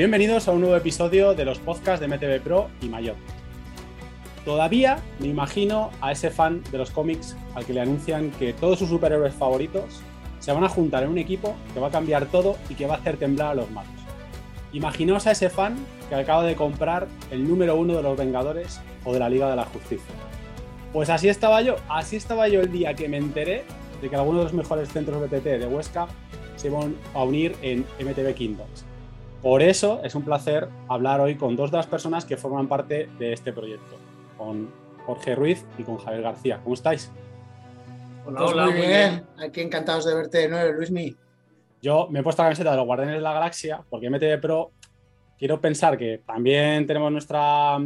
Bienvenidos a un nuevo episodio de los podcasts de MTV Pro y Mayor. Todavía me imagino a ese fan de los cómics al que le anuncian que todos sus superhéroes favoritos se van a juntar en un equipo que va a cambiar todo y que va a hacer temblar a los malos. Imaginaos a ese fan que acaba de comprar el número uno de los Vengadores o de la Liga de la Justicia. Pues así estaba yo, así estaba yo el día que me enteré de que algunos de los mejores centros BTT de Huesca se iban a unir en MTV Kingdoms. Por eso es un placer hablar hoy con dos de las personas que forman parte de este proyecto, con Jorge Ruiz y con Javier García. ¿Cómo estáis? Hola, hola, muy, bien. Aquí encantados de verte de nuevo, Luismi. Yo me he puesto la camiseta de los Guardianes de la Galaxia porque MTV Pro quiero pensar que también tenemos nuestra,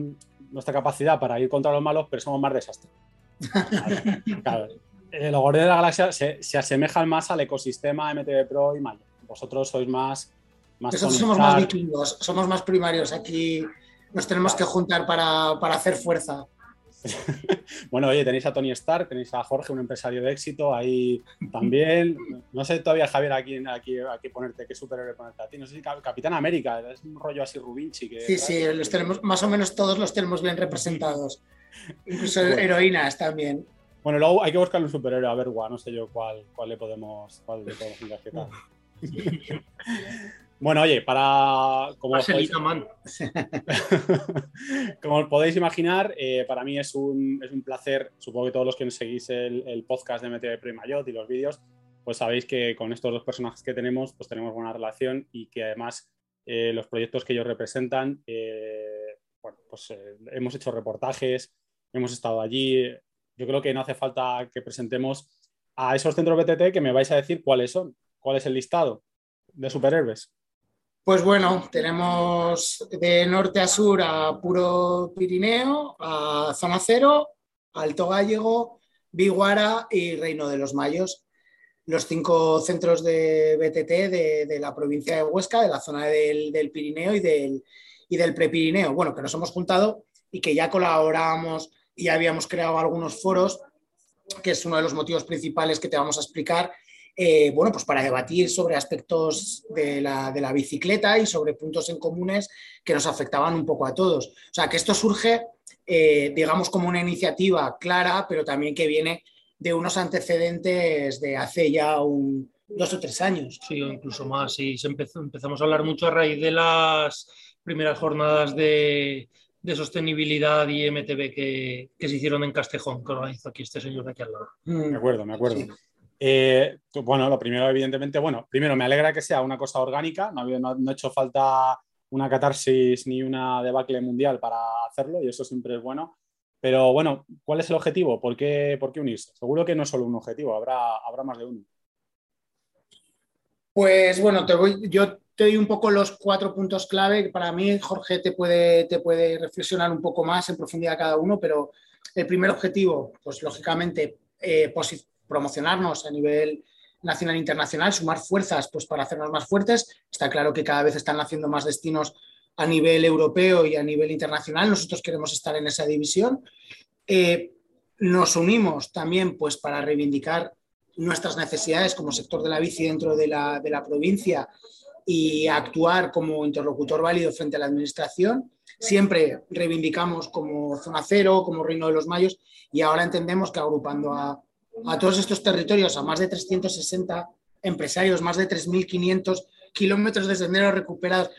nuestra capacidad para ir contra los malos, pero somos más desastres. Claro, eh, los Guardianes de la Galaxia se, se, asemejan más al ecosistema MTV Pro y Mayo. Vosotros sois más. Más Nosotros somos más vikingos, somos más primarios. Aquí nos tenemos que juntar para, para hacer fuerza. bueno, oye, tenéis a Tony Stark, tenéis a Jorge, un empresario de éxito, ahí también. No sé todavía, Javier, aquí, aquí, aquí ponerte, qué superhéroe ponerte a ti. No sé si Capitán América, es un rollo así Rubinchi. Que, sí, sí, los tenemos, más o menos todos los tenemos bien representados. Incluso bueno. heroínas también. Bueno, luego hay que buscar un superhéroe, a ver, guau, no sé yo cuál, cuál le podemos, cuál le podemos. Bueno, oye, para. Como, os podéis, como os podéis imaginar, eh, para mí es un, es un, placer. Supongo que todos los que seguís el, el podcast de MTV Pro y los vídeos, pues sabéis que con estos dos personajes que tenemos, pues tenemos buena relación y que además eh, los proyectos que ellos representan, eh, bueno, pues eh, hemos hecho reportajes, hemos estado allí. Yo creo que no hace falta que presentemos a esos centros BTT que me vais a decir cuáles son, cuál es el listado de superhéroes. Pues bueno, tenemos de norte a sur a puro Pirineo, a Zona Cero, Alto Gallego, Biguara y Reino de los Mayos. Los cinco centros de BTT de, la provincia de Huesca, de la zona del, del Pirineo y del, y del Prepirineo. Bueno, que nos hemos juntado y que ya colaborábamos y habíamos creado algunos foros, que es uno de los motivos principales que te vamos a explicar eh, bueno, pues para debatir sobre aspectos de la, de la, bicicleta y sobre puntos en comunes que nos afectaban un poco a todos. O sea, que esto surge, eh, digamos, como una iniciativa clara, pero también que viene de unos antecedentes de hace ya un, dos o tres años. Sí, o incluso más. Sí, se empezó, empezamos a hablar mucho a raíz de las primeras jornadas de, de sostenibilidad y MTV que, que, se hicieron en Castejón, que organizó aquí este señor de aquí al lado. Me acuerdo, me acuerdo. Sí. Eh, bueno, lo primero, evidentemente, bueno, primero me alegra que sea una cosa orgánica, no, no, no ha hecho falta una catarsis ni una debacle mundial para hacerlo y eso siempre es bueno. Pero bueno, ¿cuál es el objetivo? ¿Por qué, por qué unirse? Seguro que no es solo un objetivo, habrá, habrá más de uno. Pues bueno, te voy, yo te doy un poco los cuatro puntos clave. Para mí, Jorge te puede, te puede reflexionar un poco más en profundidad cada uno, pero el primer objetivo, pues lógicamente, eh, promocionarnos a nivel nacional e internacional, sumar fuerzas pues, para hacernos más fuertes. Está claro que cada vez están haciendo más destinos a nivel europeo y a nivel internacional. Nosotros queremos estar en esa división. Eh, nos unimos también pues, para reivindicar nuestras necesidades como sector de la bici dentro de la, de la provincia y actuar como interlocutor válido frente a la administración. Siempre reivindicamos como zona cero, como Reino de los Mayos y ahora entendemos que agrupando a a todos estos territorios, a más de 360 empresarios, más de 3.500 kilómetros de senderos recuperados.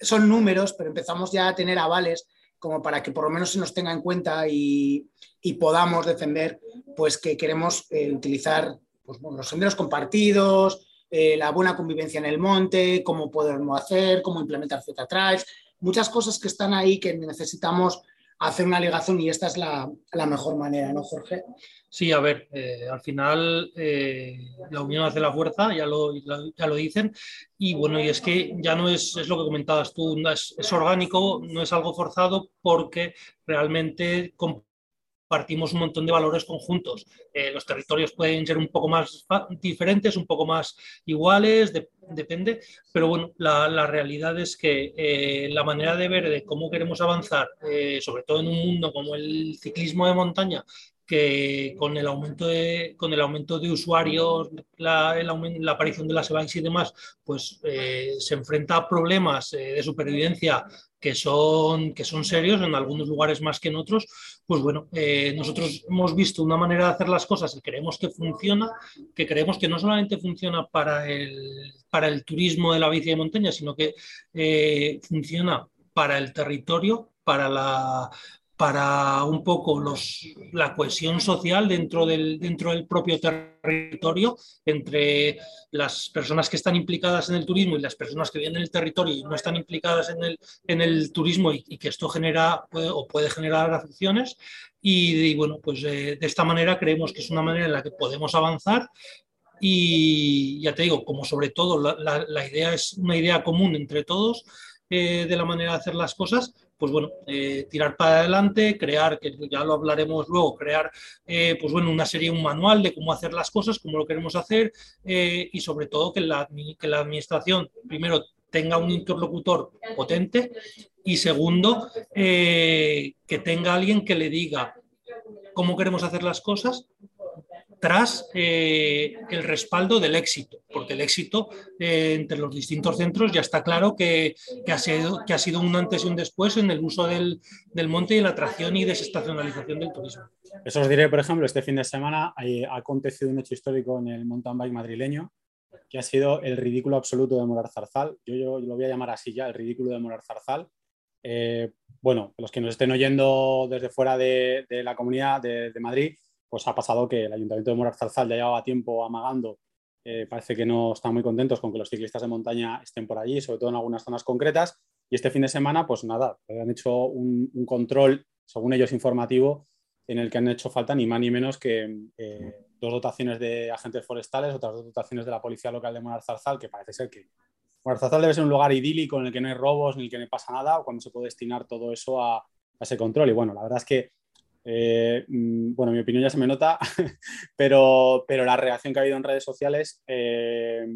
Son números, pero empezamos ya a tener avales como para que por lo menos se nos tenga en cuenta y, y podamos defender pues que queremos eh, utilizar pues, bueno, los senderos compartidos, eh, la buena convivencia en el monte, cómo podemos hacer, cómo implementar Z-Trails, muchas cosas que están ahí que necesitamos hacer una ligación y esta es la, la mejor manera, ¿no, Jorge? Sí, a ver, eh, al final eh, la unión hace la fuerza, ya lo, ya lo dicen, y bueno, y es que ya no es, es lo que comentabas tú, es, orgánico, no es algo forzado porque realmente compartimos un montón de valores conjuntos. Eh, los territorios pueden ser un poco más diferentes, un poco más iguales, de, depende, pero bueno, la, la, realidad es que eh, la manera de ver de cómo queremos avanzar, eh, sobre todo en un mundo como el ciclismo de montaña, que con el aumento de, con el aumento de usuarios, la, aparición de las e y demás, pues eh, se enfrenta a problemas eh, de supervivencia que son, que son serios en algunos lugares más que en otros, pues bueno, eh, nosotros hemos visto una manera de hacer las cosas y creemos que funciona, que creemos que no solamente funciona para el, para el turismo de la bici de montaña, sino que funciona para el territorio, para la, para un poco los, la cohesión social dentro del, dentro del propio territorio entre las personas que están implicadas en el turismo y las personas que viven en el territorio y no están implicadas en el, en el turismo y, que esto genera o puede generar afecciones. Y, bueno, pues eh, de esta manera creemos que es una manera en la que podemos avanzar y ya te digo, como sobre todo la, la, idea es una idea común entre todos eh, de la manera de hacer las cosas, pues bueno, eh, tirar para adelante, crear, que ya lo hablaremos luego, crear, eh, pues bueno, una serie, un manual de cómo hacer las cosas, cómo lo queremos hacer eh, y sobre todo que la, que la administración, primero, tenga un interlocutor potente y segundo, que tenga alguien que le diga cómo queremos hacer las cosas tras eh, el respaldo del éxito, porque el éxito eh, entre los distintos centros ya está claro que, ha sido, que ha sido un antes y un después en el uso del, monte y la atracción y desestacionalización del turismo. Eso os diré, por ejemplo, este fin de semana ha acontecido un hecho histórico en el mountain bike madrileño, que ha sido el ridículo absoluto de Morar Zarzal. Yo, yo, lo voy a llamar así ya, el ridículo de Morar Zarzal. Eh, bueno, los que nos estén oyendo desde fuera de, la comunidad de, de Madrid, pues ha pasado que el Ayuntamiento de Morar Zarzal ya llevaba tiempo amagando. Eh, parece que no están muy contentos con que los ciclistas de montaña estén por allí, sobre todo en algunas zonas concretas. Y este fin de semana, pues nada, han hecho un, control, según ellos, informativo, en el que han hecho falta ni más ni menos que eh, dos dotaciones de agentes forestales, otras dos dotaciones de la Policía Local de Morar Zarzal, que parece ser que Morar Zarzal debe ser un lugar idílico en el que no hay robos ni el que no pasa nada, cuando se puede destinar todo eso a ese control. Y bueno, la verdad es que eh, mm, bueno, mi opinión ya se me nota, pero, pero la reacción que ha habido en redes sociales, eh,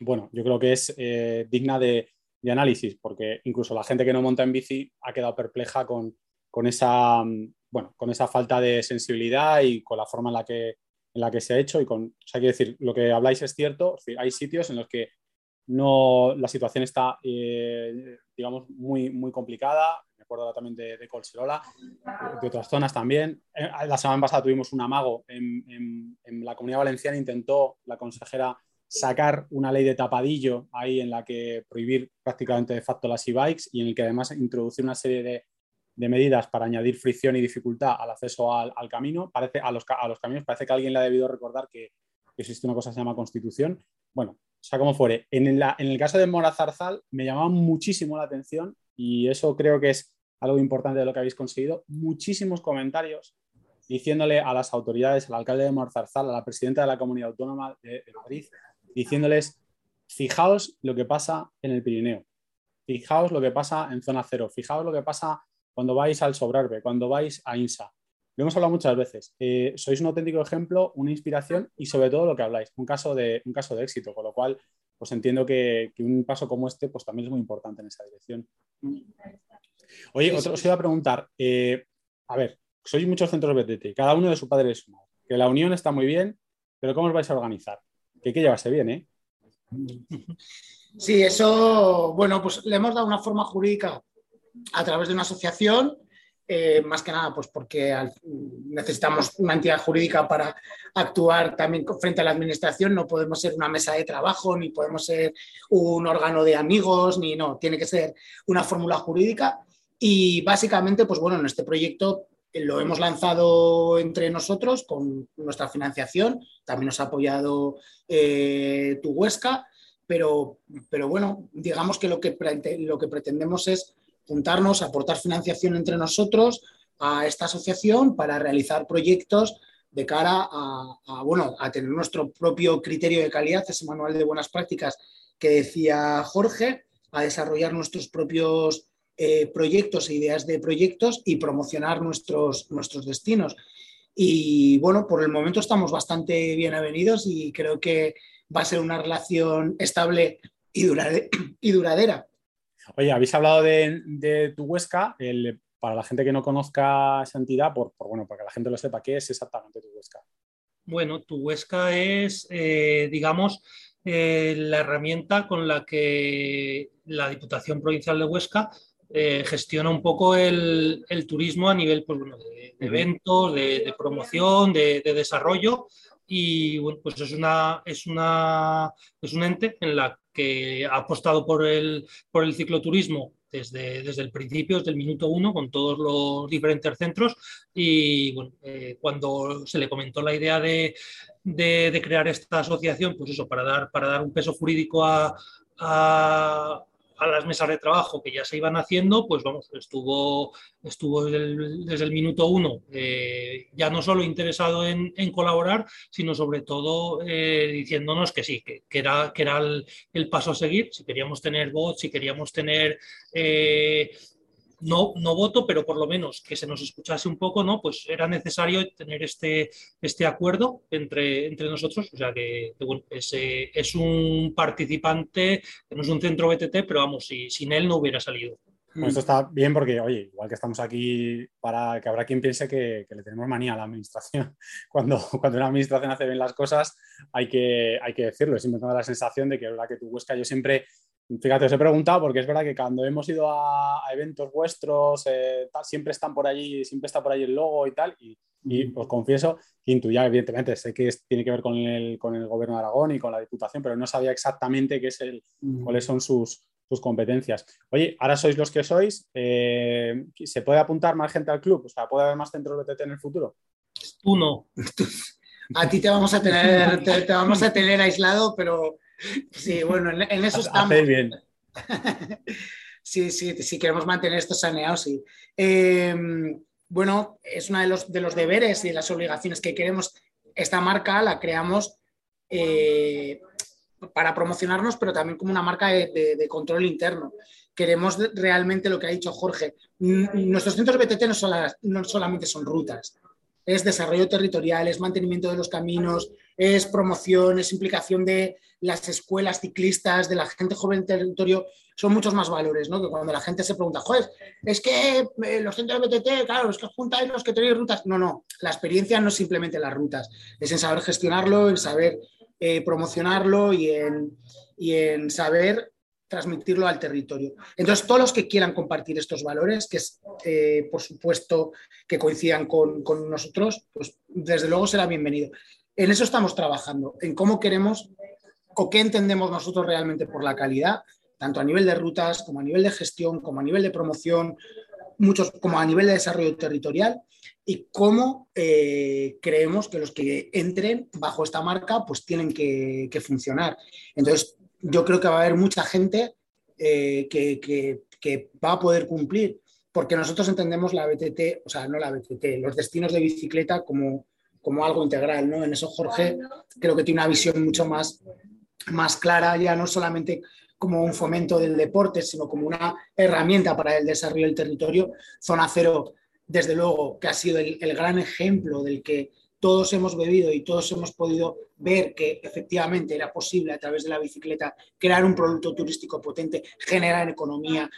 bueno, yo creo que es eh, digna de, análisis, porque incluso la gente que no monta en bici ha quedado perpleja con, con, esa, mm, bueno, con esa falta de sensibilidad y con la forma en la que, en la que se ha hecho. Y con, o sea, quiero decir, lo que habláis es cierto, hay sitios en los que no, la situación está, digamos, muy, muy complicada acuerdo también de, de Colserola, de otras zonas también. Eh, la semana pasada tuvimos un amago en, la comunidad valenciana, intentó la consejera sacar una ley de tapadillo ahí en la que prohibir prácticamente de facto las e-bikes y en el que además introducir una serie de, medidas para añadir fricción y dificultad al acceso al, camino. Parece, a, los, a los caminos parece que alguien le ha debido recordar que, existe una cosa que se llama constitución. Bueno, o sea, como fuere. En, en el caso de Morazarzal me llamaba muchísimo la atención y eso creo que es algo importante de lo que habéis conseguido, muchísimos comentarios diciéndole a las autoridades, al alcalde de Morzarzal, a la presidenta de la Comunidad Autónoma de, Madrid, diciéndoles, fijaos lo que pasa en el Pirineo, fijaos lo que pasa en Zona Cero, fijaos lo que pasa cuando vais al Sobrarbe, cuando vais a INSA. Lo hemos hablado muchas veces. Eh, sois un auténtico ejemplo, una inspiración y sobre todo lo que habláis, un caso de, un caso de éxito, con lo cual pues entiendo que, que un paso como este pues también es muy importante en esa dirección. Oye, otro, os iba a preguntar, eh, a ver, sois muchos centros BTT, cada uno de su padre su madre, que la unión está muy bien, pero ¿cómo os vais a organizar? Que hay que llevarse bien, ¿eh? Sí, eso, bueno, pues le hemos dado una forma jurídica a través de una asociación, eh, más que nada, pues porque necesitamos una entidad jurídica para actuar también frente a la administración, no podemos ser una mesa de trabajo, ni podemos ser un órgano de amigos, ni no, tiene que ser una fórmula jurídica y básicamente, pues bueno, en este proyecto eh, lo hemos lanzado entre nosotros con nuestra financiación, también nos ha apoyado eh, tu Huesca, pero, pero bueno, digamos que lo que, lo que pretendemos es juntarnos, aportar financiación entre nosotros a esta asociación para realizar proyectos de cara a, a, bueno, a tener nuestro propio criterio de calidad, ese manual de buenas prácticas que decía Jorge, a desarrollar nuestros propios eh, proyectos e ideas de proyectos y promocionar nuestros, nuestros destinos. Y bueno, por el momento estamos bastante bien avenidos y creo que va a ser una relación estable y, y duradera. Oye, habéis hablado de, tu Huesca. El, para la gente que no conozca esa entidad, por, bueno, para que la gente lo sepa, ¿qué es exactamente tu Huesca? Bueno, tu Huesca es, eh, digamos, eh, la herramienta con la que la Diputación Provincial de Huesca eh, gestiona un poco el, turismo a nivel pues, de, eventos, de, promoción, de, desarrollo. Y bueno, pues es, una, es, una, es un ente en la que ha apostado por el, por el cicloturismo desde, desde, el principio, desde el minuto uno, con todos los diferentes centros. Y bueno, eh, cuando se le comentó la idea de, de, crear esta asociación, pues eso, para dar, para dar un peso jurídico a, a, las mesas de trabajo que ya se iban haciendo, pues vamos, estuvo, estuvo desde, el, minuto uno eh, ya no solo interesado en, colaborar, sino sobre todo eh, diciéndonos que sí, que, era, que era el, paso a seguir, si queríamos tener voz, si queríamos tener... Eh, no, no voto, pero por lo menos que se nos escuchase un poco, ¿no? Pues era necesario tener este, este acuerdo entre, entre nosotros. O sea que, bueno, es, es, un participante, no es un centro BTT, pero vamos, si, sin él no hubiera salido. esto está bien porque, oye, igual que estamos aquí para que habrá quien piense que, le tenemos manía a la administración. Cuando, cuando una administración hace bien las cosas, hay que, hay que decirlo. Siempre da la sensación de que, verdad, que tu Huesca, yo siempre Fíjate, os he preguntado porque es verdad que cuando hemos ido a, eventos vuestros, eh, siempre están por allí, siempre está por ahí el logo y tal. Y, os confieso que intuía, evidentemente, sé que tiene que ver con el, con el, gobierno de Aragón y con la Diputación, pero no sabía exactamente qué es el, cuáles son sus, sus, competencias. Oye, ahora sois los que sois. Eh, ¿Se puede apuntar más gente al club? O sea, ¿puede haber más centros de BTT en el futuro? Uno. a ti te vamos a tener, te vamos a tener aislado, pero Sí, bueno, en, eso estamos. bien. sí, sí, sí, queremos mantener esto saneado, sí. Em, bueno, es uno de los, de los deberes y de las obligaciones que queremos. Esta marca la creamos eh, para promocionarnos, pero también como una marca de, control interno. Queremos realmente lo que ha dicho Jorge. Nuestros centros BTT no, no solamente son rutas, es desarrollo territorial, es mantenimiento de los caminos, es promoción, es implicación de las escuelas ciclistas, de la gente joven del territorio, son muchos más valores, ¿no? Que cuando la gente se pregunta, joder, es que eh, los centros de BTT, claro, es que juntáis los que tenéis rutas. No, no, la experiencia no es simplemente las rutas, es en saber gestionarlo, en saber eh, promocionarlo y en, y en saber transmitirlo al territorio. Entonces, todos los que quieran compartir estos valores, que es, eh, por supuesto, que coincidan con, con, nosotros, pues desde luego será bienvenido. En eso estamos trabajando, en cómo queremos o qué entendemos nosotros realmente por la calidad, tanto a nivel de rutas, como a nivel de gestión, como a nivel de promoción, muchos, como a nivel de desarrollo territorial, y cómo eh, creemos que los que entren bajo esta marca pues tienen que, que funcionar. Entonces, yo creo que va a haber mucha gente eh, que, va a poder cumplir, porque nosotros entendemos la BTT, o sea, no la BTT, los destinos de bicicleta como, como algo integral, ¿no? En eso Jorge creo que tiene una visión mucho más, más clara, ya no solamente como un fomento del deporte, sino como una herramienta para el desarrollo del territorio. Zona Cero, desde luego, que ha sido el gran ejemplo del que todos hemos bebido y todos hemos podido ver que efectivamente era posible a través de la bicicleta crear un producto turístico potente, generar economía,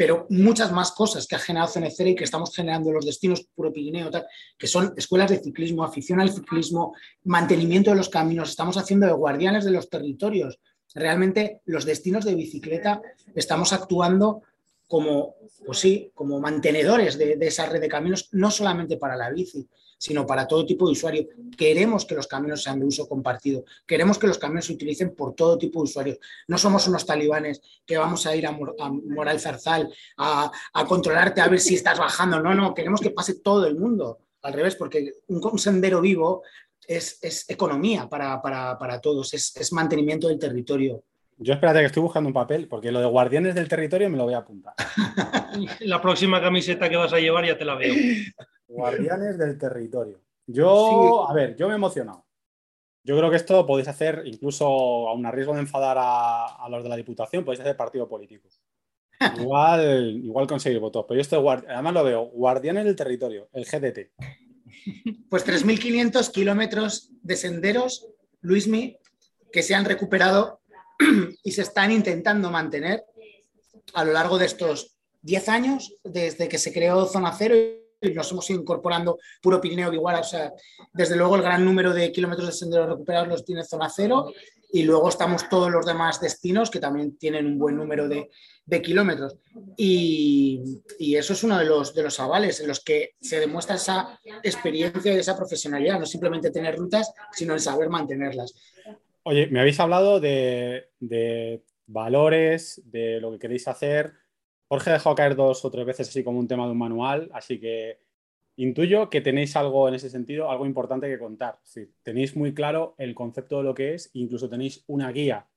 pero muchas más cosas que ha generado Cenecera y que estamos generando en los destinos Puro Pirineo, que son escuelas de ciclismo, afición al ciclismo, mantenimiento de los caminos, estamos haciendo de guardianes de los territorios. Realmente los destinos de bicicleta estamos actuando como, pues sí, como mantenedores de, de esa red de caminos, no solamente para la bici, sino para todo tipo de usuario. Queremos que los caminos sean de uso compartido, queremos que los caminos se utilicen por todo tipo de usuarios. No somos unos talibanes que vamos a ir a, Moral Zarzal a, controlarte a ver si estás bajando. No, no, queremos que pase todo el mundo. Al revés, porque un, sendero vivo es, economía para, todos, es, mantenimiento del territorio. Yo espérate que estoy buscando un papel, porque lo de guardianes del territorio me lo voy a apuntar. La próxima camiseta que vas a llevar ya te la veo. Guardianes del territorio. Yo, a ver, yo me he emocionado. Yo creo que esto podéis hacer, incluso a un riesgo de enfadar a, los de la Diputación, podéis hacer partido político. Igual, igual conseguir votos. Pero yo estoy, además lo veo, Guardianes del Territorio, el GDT. Pues 3.500 kilómetros de senderos, Luismi, que se han recuperado y se están intentando mantener a lo largo de estos 10 años desde que se creó Zona Cero y nos hemos ido incorporando puro Pirineo Viguara. O sea, desde luego el gran número de kilómetros de senderos recuperados los tiene Zona Cero y luego estamos todos los demás destinos que también tienen un buen número de, kilómetros. Y, eso es uno de los, de los avales en los que se demuestra esa experiencia y esa profesionalidad, no simplemente tener rutas, sino el saber mantenerlas. Oye, me habéis hablado de, de valores, de lo que queréis hacer. Jorge dejado caer dos o tres veces así como un tema de un manual, así que Intuyo que tenéis algo en ese sentido, algo importante que contar. tenéis muy claro el concepto de lo que es, incluso tenéis una guía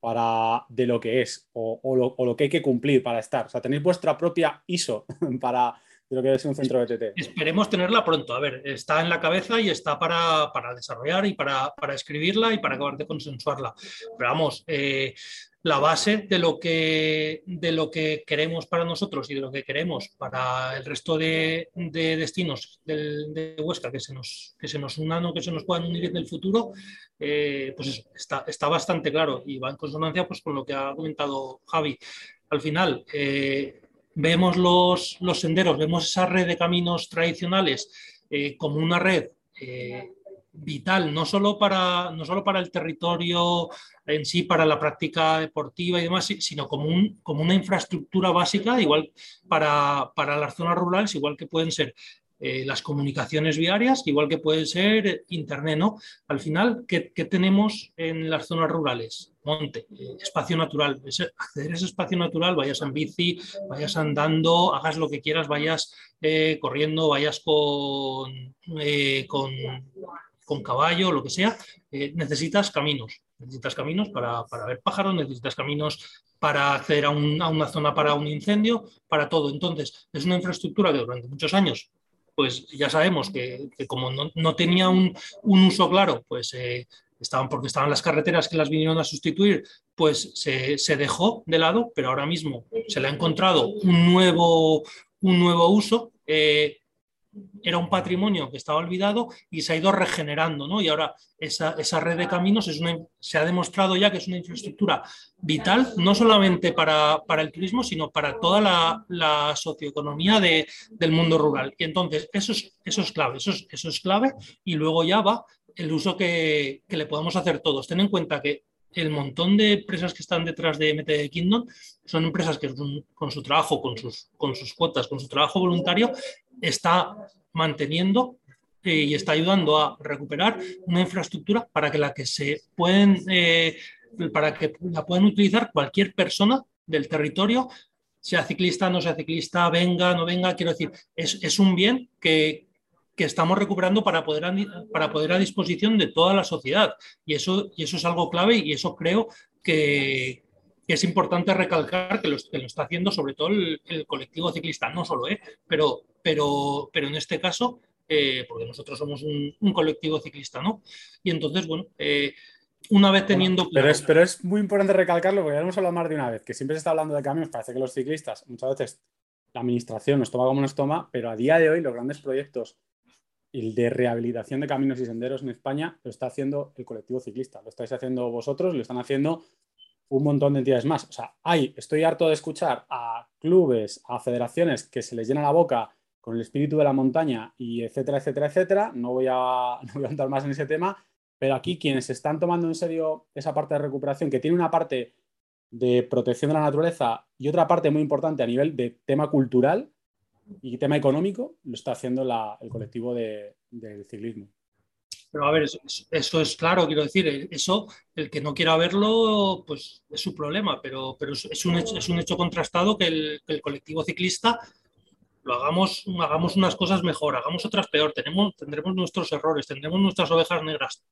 para, de lo que es o, lo, que hay que cumplir para estar. O sea, tenéis vuestra propia ISO para lo que es un centro de. Esperemos tenerla pronto. A ver, está en la cabeza y está para, desarrollar y para, escribirla y para acabar de consensuarla. Pero vamos, eh, la base de lo, que, de lo que queremos para nosotros y de lo que queremos para el resto de, destinos de Huesca que se, nos, que se nos unan o que se nos puedan unir en el futuro, eh, pues está, está, bastante claro y va en consonancia pues, con lo que ha comentado Javi. Al final, eh, vemos los, los, senderos, vemos esa red de caminos tradicionales eh, como una red vital, no solo, para, no solo para el territorio en sí, para la práctica deportiva y demás, sino como, un, como una infraestructura básica, igual para, para las zonas rurales, igual que pueden ser eh, las comunicaciones viarias, igual que puede ser Internet, ¿no? Al final, ¿qué, tenemos en las zonas rurales? Monte, eh, espacio natural. acceder a ese espacio natural, vayas en bici, vayas andando, hagas lo que quieras, vayas eh, corriendo, vayas con, con con caballo, lo que sea, eh, necesitas caminos. Necesitas caminos para, ver pájaros, necesitas caminos para acceder a, una zona para un incendio, para todo. Entonces, es una infraestructura que durante muchos años, pues ya sabemos que, como no, tenía un, uso claro, pues eh, estaban porque estaban las carreteras que las vinieron a sustituir, pues se, dejó de lado, pero ahora mismo se le ha encontrado un nuevo, un nuevo uso. Eh, era un patrimonio que estaba olvidado y se ha ido regenerando, ¿no? Y ahora esa, red de caminos es una, se ha demostrado ya que es una infraestructura vital, no solamente para, el turismo, sino para toda la, socioeconomía del mundo rural. Y entonces, eso es, eso es clave, eso es, eso es clave y luego ya va el uso que, le podemos hacer todos. Ten en cuenta que el montón de empresas que están detrás de MT Kingdom son empresas que con su trabajo, con sus, con sus cuotas, con su trabajo voluntario, está manteniendo eh, y está ayudando a recuperar una infraestructura para que la que se pueden eh, para que la puedan utilizar cualquier persona del territorio, sea ciclista, no sea ciclista, venga, no venga, quiero decir, es, un bien que, estamos recuperando para poder, a, para poder a disposición de toda la sociedad. Y eso, y eso es algo clave y eso creo que, es importante recalcar que lo, que lo, está haciendo sobre todo el, colectivo ciclista, no solo, ¿eh? pero, pero, pero en este caso, eh, porque nosotros somos un, colectivo ciclista, ¿no? Y entonces, bueno, eh, una vez teniendo... pero, es, pero es muy importante recalcarlo, porque ya hemos hablado más de una vez, que siempre se está hablando de cambios, parece que los ciclistas, muchas veces la administración nos toma como nos toma, pero a día de hoy los grandes proyectos el de rehabilitación de caminos y senderos en España lo está haciendo el colectivo ciclista, lo estáis haciendo vosotros, lo están haciendo un montón de entidades más. O sea, hay, estoy harto de escuchar a clubes, a federaciones que se les llena la boca con el espíritu de la montaña y etcétera, etcétera, etcétera. No voy a, no voy a entrar más en ese tema, pero aquí quienes están tomando en serio esa parte de recuperación, que tiene una parte de protección de la naturaleza y otra parte muy importante a nivel de tema cultural y tema económico, lo está haciendo el colectivo del ciclismo. Pero a ver, eso, es claro, quiero decir, eh, eso, el que no quiera verlo, pues es su problema, pero, pero es, un hecho, es un hecho contrastado que el colectivo ciclista lo hagamos, hagamos unas cosas mejor, hagamos otras peor, tenemos, tendremos nuestros errores, tendremos nuestras ovejas negras,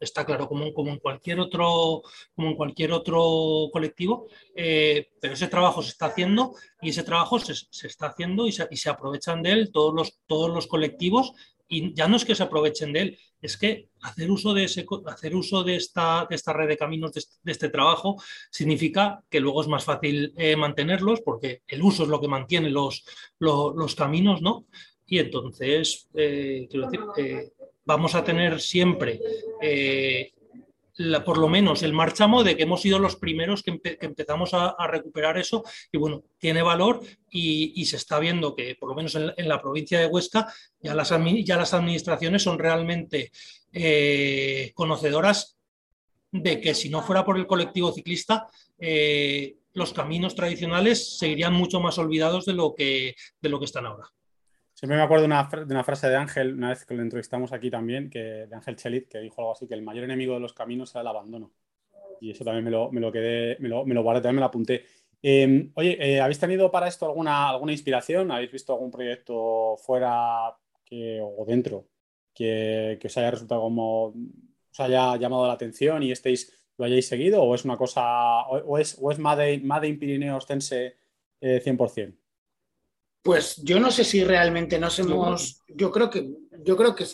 está claro, como, como, en, cualquier otro, como en cualquier otro colectivo, eh, pero ese trabajo se está haciendo y ese trabajo se, se está haciendo y se, y se, aprovechan de él todos los, todos los colectivos y ya no es que se aprovechen de él, es que hacer uso de, ese, hacer uso de, esta, esta red de caminos, de, este trabajo, significa que luego es más fácil eh, mantenerlos, porque el uso es lo que mantiene los, los, caminos, ¿no? Y entonces, eh, quiero decir, eh, vamos a tener siempre por lo menos el marchamo de que hemos sido los primeros que, empezamos a, recuperar eso y bueno, tiene valor y, se está viendo que por lo menos en, la provincia de Huesca ya las, ya las administraciones son realmente eh, conocedoras de que si no fuera por el colectivo ciclista, eh, los caminos tradicionales seguirían mucho más olvidados de lo que, de lo que están ahora. Siempre me acuerdo de una, de una, frase de Ángel, una vez que lo entrevistamos aquí también, que, de Ángel Chelit, que dijo algo así, que el mayor enemigo de los caminos era el abandono. Y eso también me lo, me lo quedé, me lo, guardé, también me lo apunté. Em, oye, eh, ¿habéis tenido para esto alguna, alguna inspiración? ¿Habéis visto algún proyecto fuera o dentro que, que, os haya resultado como, os haya llamado la atención y estéis, lo hayáis seguido? ¿O es una cosa, o, es, o es Made, Made in Pirineo Ostense eh, 100%? Pues yo no sé si realmente nos hemos. Yo creo que, yo creo que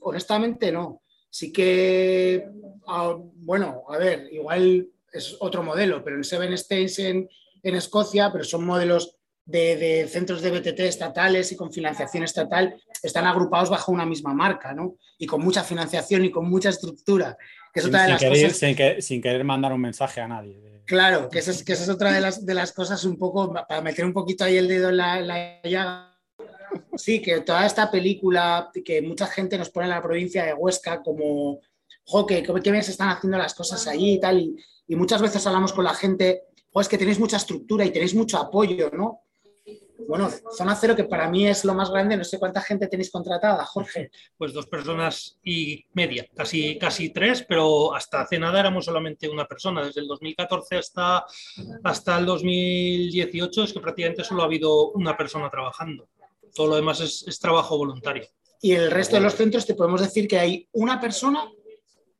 honestamente no. Sí que, bueno, a ver, igual es otro modelo, pero en Seven States en, Escocia, pero son modelos de, centros de BTT estatales y con financiación estatal, están agrupados bajo una misma marca, ¿no? Y con mucha financiación y con mucha estructura. Que es otra de las cosas... sin, querer mandar un mensaje a nadie. Claro, que esa es, que es otra de las, de las cosas un poco, para meter un poquito ahí el dedo en la, llaga. Sí, que toda esta película que mucha gente nos pone en la provincia de Huesca como, jo, que, qué bien se están haciendo las cosas allí y tal, y, muchas veces hablamos con la gente, jo, es que tenéis mucha estructura y tenéis mucho apoyo, ¿no? Bueno, Zona Cero, que para mí es lo más grande, no sé cuánta gente tenéis contratada, Jorge. Pues dos personas y media, casi, casi tres, pero hasta hace nada éramos solamente una persona. Desde el 2014 hasta, hasta el 2018 es que prácticamente solo ha habido una persona trabajando. Todo lo demás es, trabajo voluntario. Y el resto de los centros te podemos decir que hay una persona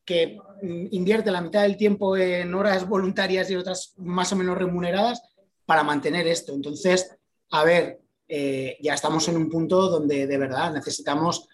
que mm, invierte la mitad del tiempo en horas voluntarias y otras más o menos remuneradas para mantener esto. Entonces, a ver, eh, ya estamos en un punto donde de verdad necesitamos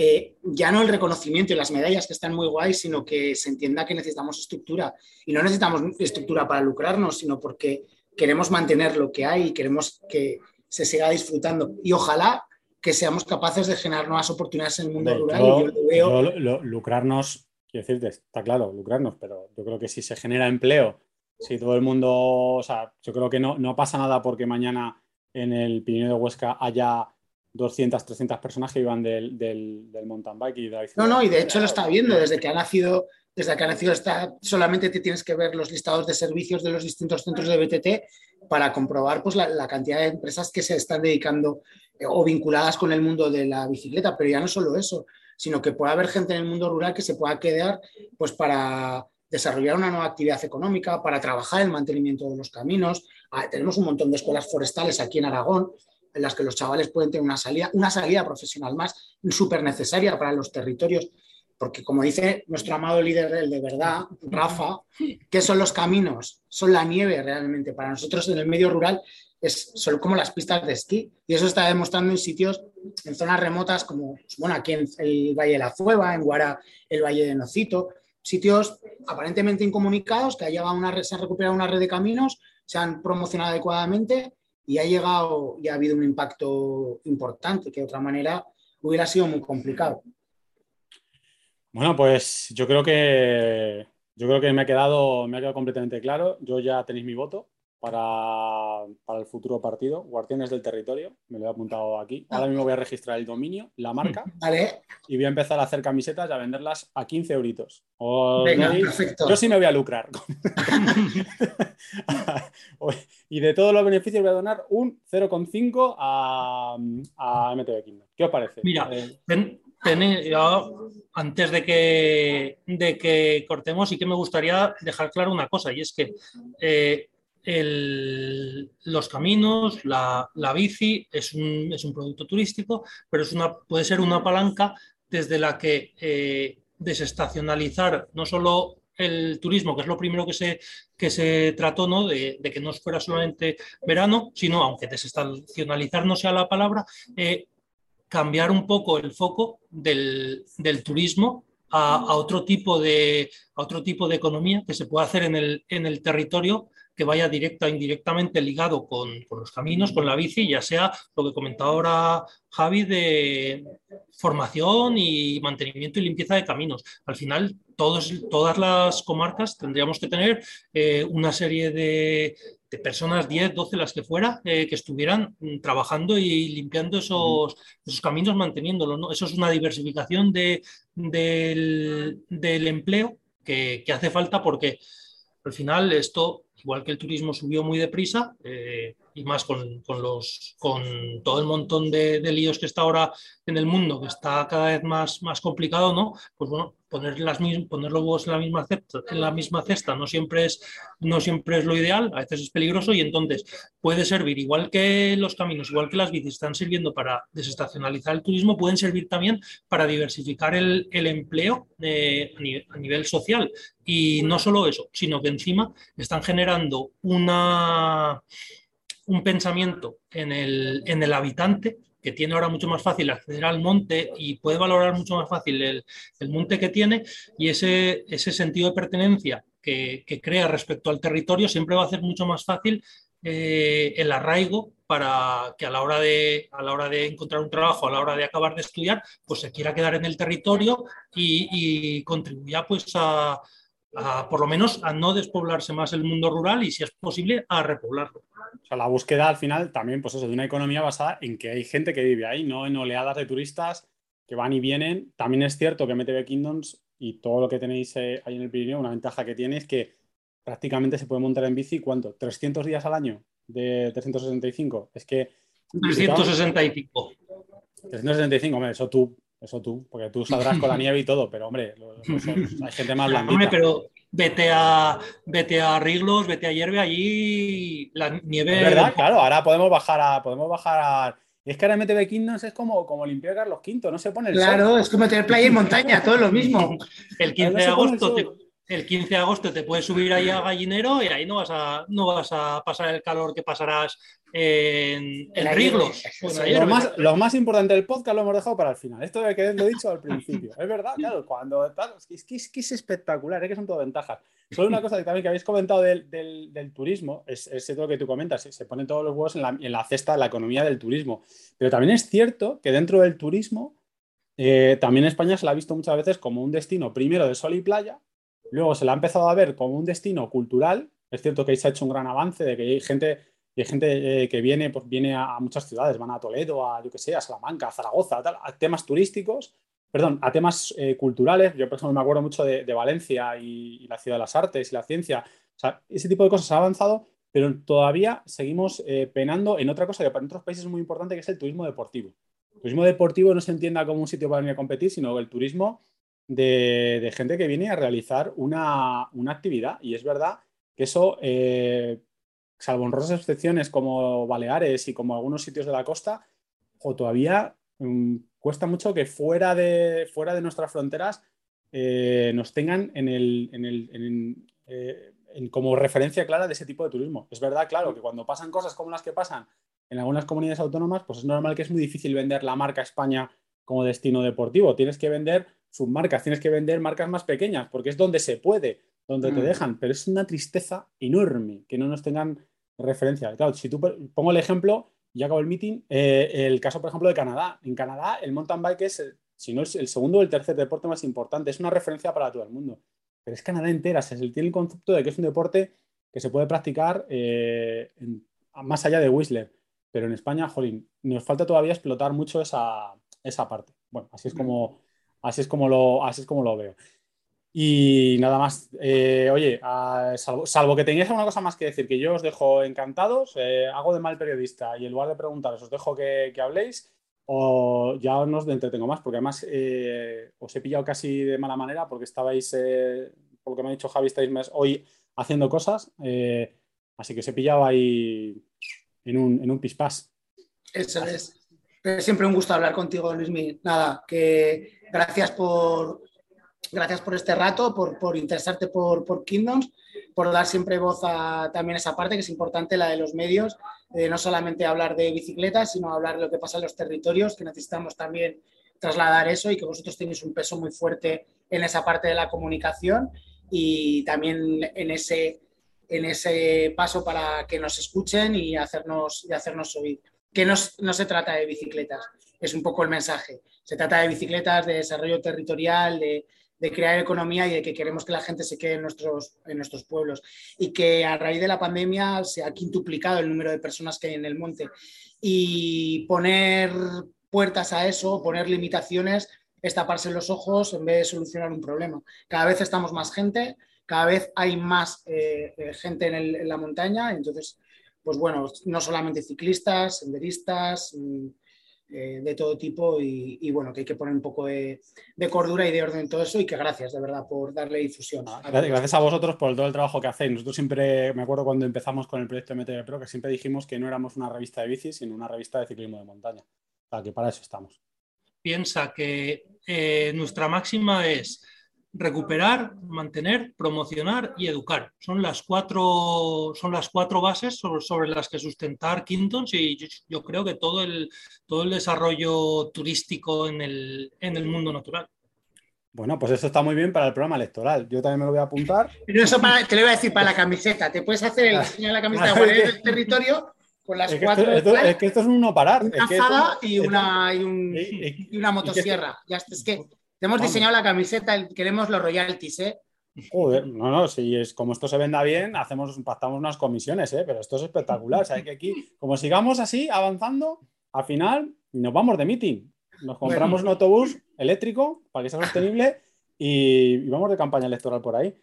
eh, ya no el reconocimiento y las medallas que están muy guays, sino que se entienda que necesitamos estructura. Y no necesitamos estructura para lucrarnos, sino porque queremos mantener lo que hay y queremos que se siga disfrutando. Y ojalá que seamos capaces de generar nuevas oportunidades en el mundo rural. Yo, lo veo... lucrarnos, quiero decirte, está claro, lucrarnos, pero yo creo que si se genera empleo, si todo el mundo, o sea, yo creo que no, no pasa nada porque mañana en el Pirineo de Huesca haya 200, 300 personas que iban del, del, mountain bike y No, no, y de hecho lo está viendo desde que ha nacido, desde que ha nacido está, solamente te tienes que ver los listados de servicios de los distintos centros de BTT para comprobar pues, la, cantidad de empresas que se están dedicando eh, o vinculadas con el mundo de la bicicleta, pero ya no solo eso, sino que puede haber gente en el mundo rural que se pueda quedar pues para desarrollar una nueva actividad económica, para trabajar el mantenimiento de los caminos. Ah, tenemos un montón de escuelas forestales aquí en Aragón en las que los chavales pueden tener una salida, una salida profesional más súper necesaria para los territorios, porque como dice nuestro amado líder el de verdad, Rafa, ¿qué son los caminos? Son la nieve realmente. Para nosotros en el medio rural es, son como las pistas de esquí y eso está demostrando en sitios, en zonas remotas como, bueno, aquí en el Valle de la Zueva, en Guara, el Valle de Nocito, sitios aparentemente incomunicados, que ha llegado una, se ha recuperado una red de caminos, se han promocionado adecuadamente y ha llegado y ha habido un impacto importante que de otra manera hubiera sido muy complicado. Bueno, pues yo creo que yo creo que me ha quedado, me ha quedado completamente claro. Yo ya tenéis mi voto para, el futuro partido, Guardianes del Territorio, me lo he apuntado aquí. Ahora mismo voy a registrar el dominio, la marca, y voy a empezar a hacer camisetas y a venderlas a 15 euritos. Yo sí me voy a lucrar. y de todos los beneficios voy a donar un 0,5 a, a MTV Kingdom. ¿Qué os parece? Mira, eh, antes de que, de que cortemos, y que me gustaría dejar claro una cosa, y es que eh, los caminos, la, bici es un, es un, producto turístico, pero es una, puede ser una palanca desde la que eh, desestacionalizar no solo el turismo, que es lo primero que se, que se trató, ¿no? De, que no fuera solamente verano, sino, aunque desestacionalizar no sea la palabra, eh, cambiar un poco el foco del, del turismo a, otro, tipo de, otro tipo de economía que se puede hacer en el, en el territorio que vaya directa o indirectamente ligado con, los caminos, con la bici, ya sea lo que comentaba ahora Javi de formación y mantenimiento y limpieza de caminos. Al final, todos, todas las comarcas tendríamos que tener eh, una serie de, personas, 10, 12, las que fuera, eh, que estuvieran mm, trabajando y limpiando esos, esos caminos, manteniéndolos. Eso es una diversificación de, del, empleo que, que hace falta porque al final esto igual que el turismo subió muy deprisa, eh, y más con, los, con todo el montón de, de, líos que está ahora en el mundo, que está cada vez más, más complicado, ¿no? Pues bueno, poner, las, los huevos en la, misma cesta, en la misma cesta no siempre, es, no siempre es lo ideal, a veces es peligroso y entonces puede servir, igual que los caminos, igual que las bicis están sirviendo para desestacionalizar el turismo, pueden servir también para diversificar el, el empleo eh, a nivel social. Y no solo eso, sino que encima están generando una un pensamiento en el, en el habitante que tiene ahora mucho más fácil acceder al monte y puede valorar mucho más fácil el, el monte que tiene y ese, ese sentido de pertenencia que, que, crea respecto al territorio siempre va a hacer mucho más fácil eh, el arraigo para que a la, hora de, a la hora de encontrar un trabajo, a la hora de acabar de estudiar, pues se quiera quedar en el territorio y, y contribuya pues a, por lo menos a no despoblarse más el mundo rural y si es posible a repoblarlo. O sea, la búsqueda al final también, pues eso, de una economía basada en que hay gente que vive ahí, no en oleadas de turistas que van y vienen. También es cierto que MTV Kingdoms y todo lo que tenéis eh, ahí en el Pirineo, una ventaja que tiene es que prácticamente se puede montar en bici, ¿cuánto? ¿300 días al año de 365? Es que... 365. 365, hombre, eso tú eso tú, porque tú saldrás con la nieve y todo, pero hombre, hay gente más blandita. Hombre, pero vete a, vete a Riglos, vete a Hierve, allí la nieve. Es verdad, claro, ahora podemos bajar a. Podemos bajar a. Y es que ahora MTV Kingdoms es como, como limpiar Carlos V, no se pone el Claro, es como tener playa y montaña, todo lo mismo. El 15 de agosto el 15 de agosto te puedes subir ahí a Gallinero y ahí no vas a, no vas a pasar el calor que pasarás en, en Riglos. lo, más, lo, más, importante del podcast lo hemos dejado para el final. Esto de que lo he dicho al principio. Es verdad, claro, cuando es, que, es, es espectacular, es que son todo ventajas. Solo una cosa que también que habéis comentado del, del, del turismo, es, es lo que tú comentas, se ponen todos los huevos en la, en la, cesta de la economía del turismo. Pero también es cierto que dentro del turismo, eh, también España se la ha visto muchas veces como un destino primero de sol y playa, Luego se la ha empezado a ver como un destino cultural. Es cierto que ahí se ha hecho un gran avance de que hay gente, hay gente eh, que viene, pues viene a, muchas ciudades, van a Toledo, a yo que sé, a Salamanca, a Zaragoza, a, temas turísticos, perdón, a temas eh, culturales. Yo, por ejemplo, me acuerdo mucho de, Valencia y, la ciudad de las artes y la ciencia. Ese tipo de cosas ha avanzado, pero todavía seguimos eh, penando en otra cosa que para otros países es muy importante, que es el turismo deportivo. El turismo deportivo no se entienda como un sitio para venir a competir, sino el turismo de, gente que viene a realizar una, actividad. Y es verdad que eso, eh, salvo honrosas excepciones como Baleares y como algunos sitios de la costa, o todavía mm, cuesta mucho que fuera de, fuera de nuestras fronteras eh, nos tengan en el, en el eh, como referencia clara de ese tipo de turismo. Es verdad, claro, que cuando pasan cosas como las que pasan en algunas comunidades autónomas, pues es normal que es muy difícil vender la marca España como destino deportivo. Tienes que vender submarcas, tienes que vender marcas más pequeñas, porque es donde se puede, donde te mm. dejan, pero es una tristeza enorme que no nos tengan referencia. Claro, si tú pongo el ejemplo, ya acabo el meeting, eh, el caso, por ejemplo, de Canadá. En Canadá, el mountain bike es, si no es el segundo o el tercer deporte más importante, es una referencia para todo el mundo. Pero es Canadá entera, se tiene el concepto de que es un deporte que se puede practicar eh, más allá de Whistler. Pero en España, jolín, nos falta todavía explotar mucho esa, esa parte. Bueno, así es como Así es como lo, así es como lo veo. Y nada más. Eh, oye, salvo, que tengáis alguna cosa más que decir, que yo os dejo encantados, eh, hago de mal periodista y en lugar de preguntaros os dejo que, habléis o ya no os entretengo más, porque además eh, os he pillado casi de mala manera porque estabais, por lo que me ha dicho Javi, estáis hoy haciendo cosas, así que os he pillado ahí en un, en un pispás. Eso es. Siempre un gusto hablar contigo, Luismi. Nada, que gracias por, gracias por este rato, por, interesarte por, por, Kingdoms, por dar siempre voz a también esa parte que es importante, la de los medios, no solamente hablar de bicicletas, sino hablar de lo que pasa en los territorios, que necesitamos también trasladar eso y que vosotros tenéis un peso muy fuerte en esa parte de la comunicación y también en ese, en ese paso para que nos escuchen y hacernos, y hacernos oír. Que no, se trata de bicicletas, es un poco el mensaje. Se trata de bicicletas, de desarrollo territorial, de, de crear economía y de que queremos que la gente se quede en nuestros, en nuestros pueblos. Y que a raíz de la pandemia se ha quintuplicado el número de personas que hay en el monte. Y poner puertas a eso, poner limitaciones, es taparse los ojos en vez de solucionar un problema. Cada vez estamos más gente, cada vez hay más eh, eh, gente en, en, la montaña, entonces, pues bueno, no solamente ciclistas, senderistas, eh, de todo tipo y, y, bueno, que hay que poner un poco de, de, cordura y de orden en todo eso y que gracias de verdad por darle difusión. Ah, gracias a vosotros por todo el trabajo que hacéis. Nosotros siempre, me acuerdo cuando empezamos con el proyecto MTV Pro, que siempre dijimos que no éramos una revista de bici, sino una revista de ciclismo de montaña. O sea, que para eso estamos. Piensa que eh, nuestra máxima es recuperar, mantener, promocionar y educar. Son las cuatro, son las cuatro bases sobre, sobre las que sustentar Quintons y yo, yo, creo que todo el, todo el desarrollo turístico en el, en el mundo natural. Bueno, pues eso está muy bien para el programa electoral. Yo también me lo voy a apuntar. Pero eso para, te lo voy a decir para la camiseta. Te puedes hacer el diseño de la camiseta de Guardianes del Territorio con las es cuatro. Esto, esto, es que esto es un no parar. Una es que y, una, y, un, y, una motosierra. Ya, es que te hemos diseñado la camiseta, queremos los royalties, ¿eh? Joder, no, no, si es como esto se venda bien, hacemos, pactamos unas comisiones, ¿eh? pero esto es espectacular. O sea, que aquí, como sigamos así, avanzando, al final nos vamos de meeting. Nos compramos bueno. un autobús eléctrico para que sea sostenible y, y, vamos de campaña electoral por ahí.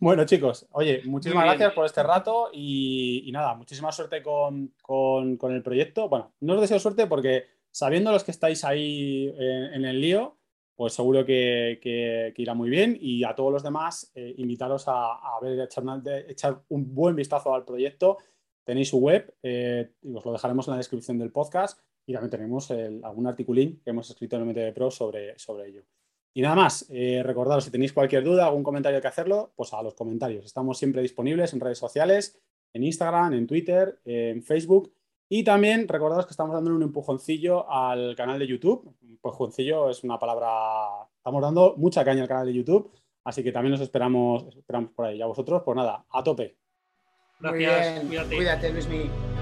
Bueno, chicos, oye, muchísimas gracias por este rato y, y nada, muchísima suerte con, con, con, el proyecto. Bueno, no os deseo suerte porque sabiendo los que estáis ahí en, en el lío, pues seguro que, irá muy bien y a todos los demás eh, invitaros a, ver, echar, de, echar, un buen vistazo al proyecto. Tenéis su web, eh, os lo dejaremos en la descripción del podcast y también tenemos algún articulín que hemos escrito en MTV Pro sobre, sobre ello. Y nada más, eh, recordaros, si tenéis cualquier duda, algún comentario que hacerlo, pues a los comentarios. Estamos siempre disponibles en redes sociales, en Instagram, en Twitter, en Facebook y también recordaros que estamos dando un empujoncillo al canal de YouTube. Empujoncillo es una palabra. Estamos dando mucha caña al canal de YouTube, así que también nos esperamos, esperamos por ahí. Y a vosotros, pues nada, a tope. Gracias. Cuídate, Cuídate Luis Miguel.